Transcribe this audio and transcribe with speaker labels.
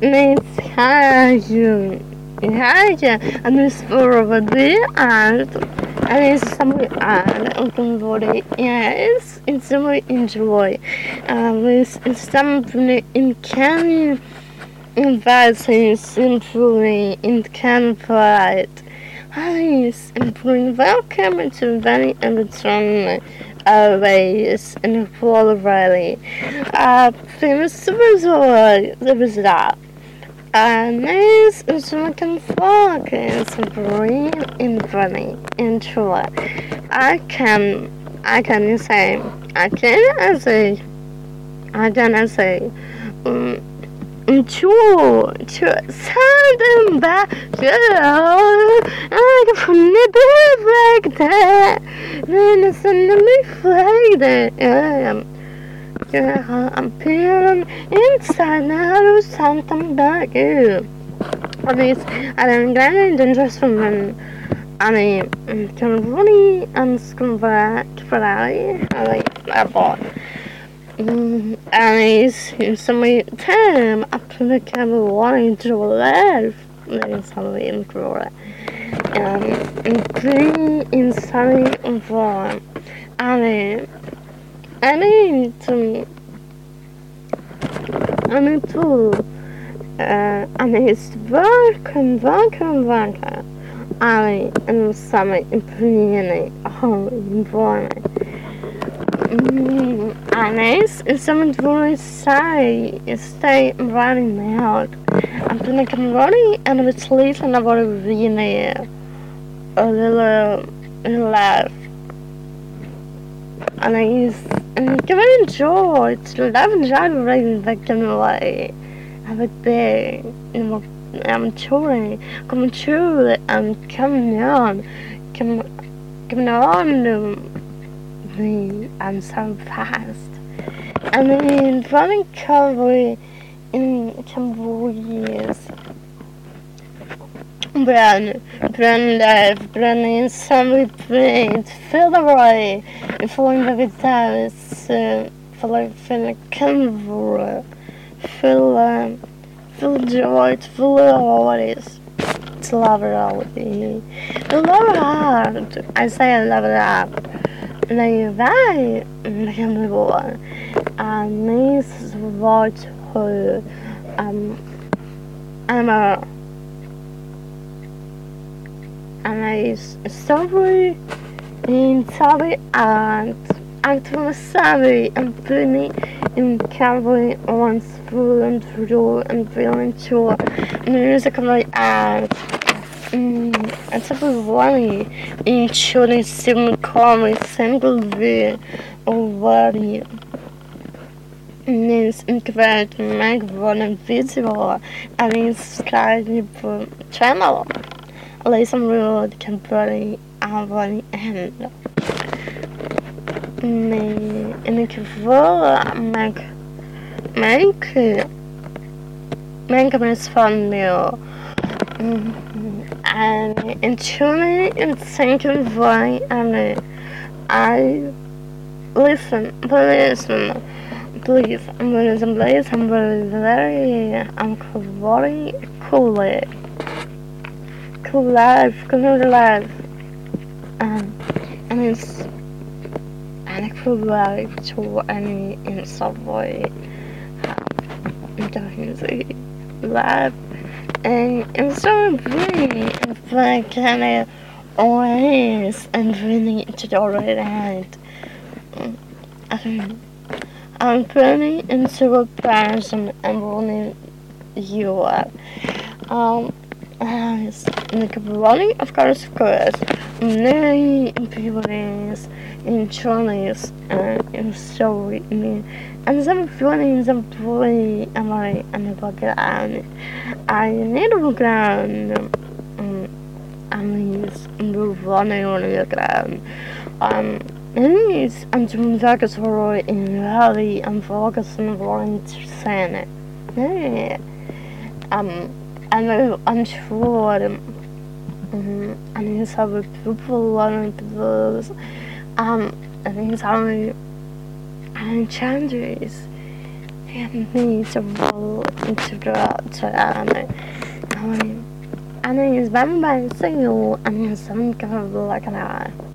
Speaker 1: Mensagem. Mensagem är svår воды and and it's something and open body yes it's something enjoy um it's, it's something in can invite improving in can provide Nice improving welcome to very Everton Airways in Full Valley. Uh, famous resort, The resort. Uh, nice instrument focus, green in into it. I can, I can say, I can say, I can say, um, to, to something back, I can flip it like that, then it's suddenly like that, yeah. I'm feeling inside now something back you. Obvious, I don't get it dangerous from an I kan really önskvärt för dig. Jag bara... Mm, and some time after kan vara introvert. Det är samma introvert. Um, bli inside var... Ani... Ani som... Ani tu... Ani varken, varken, varken. Ani en samma imponerande har varit. Mm, Anis is someone to say stay running out. I'm gonna come running and it's late and I want to be in a, a little laugh. And I use and come and enjoy. It's love and joy running back in the way. I'm a big I'm touring. Come true. I'm coming on. Come coming on. me I'm so fast. I mean, running Cowboy in Cambodia's Brand, brand life, brand in some the way, before in the guitars, feel like Canberra, feel, joy, feel it is. It's love it all. I love hard. I say I love it hard. Naivai nivåer. Ni svart hur um, Anna Anna is sorry in sorry and sorry and funny in Calvary once full and through and feeling sure music like and Mm, it's a worry including simulcoming single view worry means incredible make one visible and it's inscribe channel. Listen road can body our end. Me make make make make me fun meal. And intuitively and thinking why and I listen, listen, please, I'm listen, please, I'm very, very, I'm very cool, cool life, cool life, um, and it's, and life to any in some way, um, doing life. And I'm so really like kind of always and really into the right hand. I'm pretty into a person and running you up. Um, and like running, of course, of course, many people in Chinese and in story me. And some feeling some play am I and the background. I need a background. Um, I mean, running on the background. Um, Enemies and some zaken voor in rally en volgens een warrant scène. Nee. Um, and I'm unsure uninsabe people, unintables, um, uninsabe and changes. Miserable, introverted, and it's very, very single, and it's some kind of like an hour.